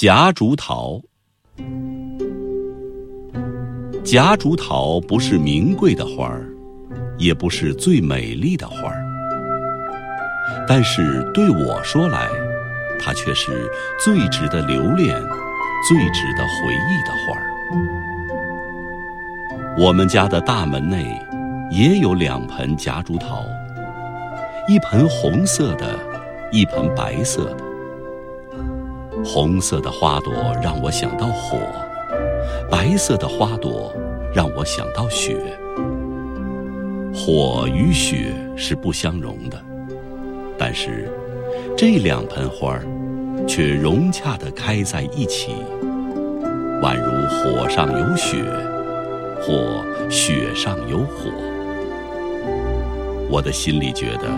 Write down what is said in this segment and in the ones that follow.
夹竹桃，夹竹桃不是名贵的花儿，也不是最美丽的花儿，但是对我说来，它却是最值得留恋、最值得回忆的花儿。我们家的大门内也有两盆夹竹桃，一盆红色的，一盆白色的。红色的花朵让我想到火，白色的花朵让我想到雪。火与雪是不相容的，但是这两盆花儿却融洽地开在一起，宛如火上有雪，或雪上有火。我的心里觉得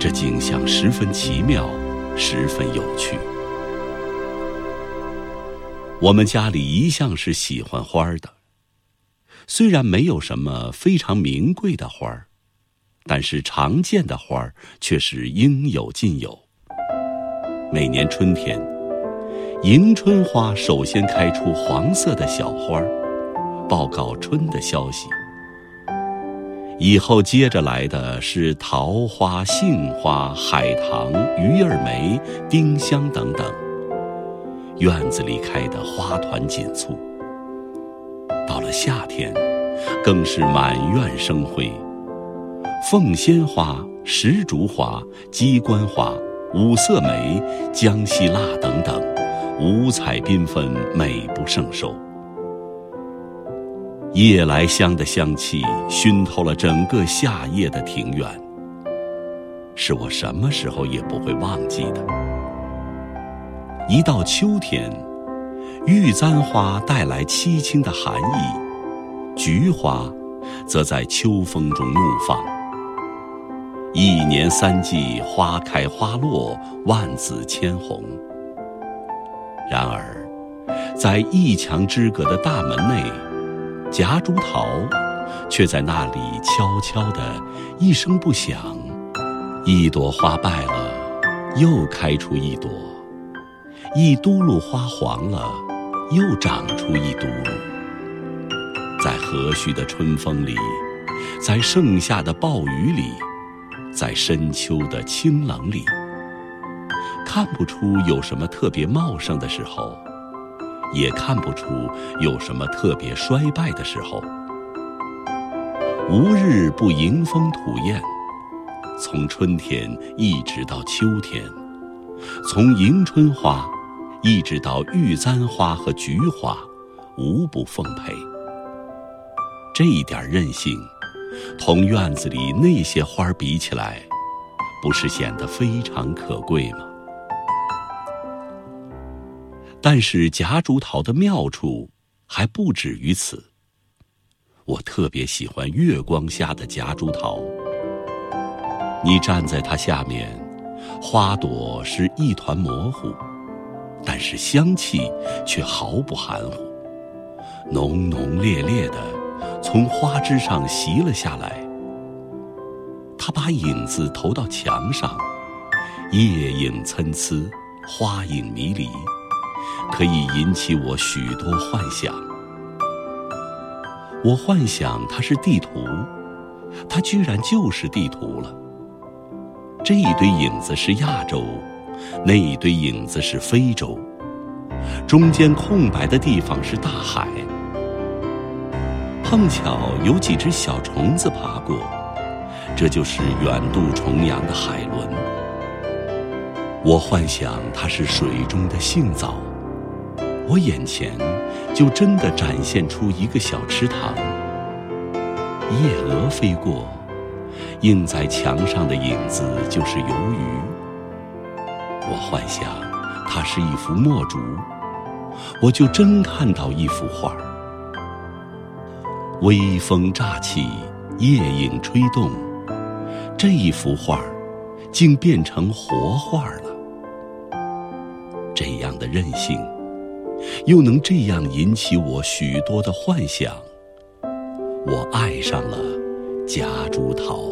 这景象十分奇妙，十分有趣。我们家里一向是喜欢花的，虽然没有什么非常名贵的花儿，但是常见的花儿却是应有尽有。每年春天，迎春花首先开出黄色的小花儿，报告春的消息。以后接着来的是桃花、杏花、海棠、鱼儿梅、丁香等等。院子里开得花团锦簇。到了夏天，更是满院生辉。凤仙花、石竹花、鸡冠花、五色梅、江西蜡等等，五彩缤纷，美不胜收。夜来香的香气熏透了整个夏夜的庭院，是我什么时候也不会忘记的。一到秋天，玉簪花带来凄清的寒意，菊花则在秋风中怒放。一年三季，花开花落，万紫千红。然而，在一墙之隔的大门内，夹竹桃却在那里悄悄地，一声不响，一朵花败了，又开出一朵。一嘟噜花黄了，又长出一嘟噜。在和煦的春风里，在盛夏的暴雨里，在深秋的清冷里，看不出有什么特别茂盛的时候，也看不出有什么特别衰败的时候。无日不迎风吐艳，从春天一直到秋天，从迎春花。一直到玉簪花和菊花，无不奉陪。这一点韧性，同院子里那些花比起来，不是显得非常可贵吗？但是夹竹桃的妙处还不止于此。我特别喜欢月光下的夹竹桃。你站在它下面，花朵是一团模糊。但是香气却毫不含糊，浓浓烈烈的从花枝上袭了下来。它把影子投到墙上，夜影参差，花影迷离，可以引起我许多幻想。我幻想它是地图，它居然就是地图了。这一堆影子是亚洲。那一堆影子是非洲，中间空白的地方是大海。碰巧有几只小虫子爬过，这就是远渡重洋的海伦。我幻想它是水中的杏枣，我眼前就真的展现出一个小池塘。夜蛾飞过，映在墙上的影子就是游鱼。我幻想，它是一幅墨竹，我就真看到一幅画。微风乍起，夜影吹动，这一幅画竟变成活画了。这样的韧性，又能这样引起我许多的幻想。我爱上了夹竹桃。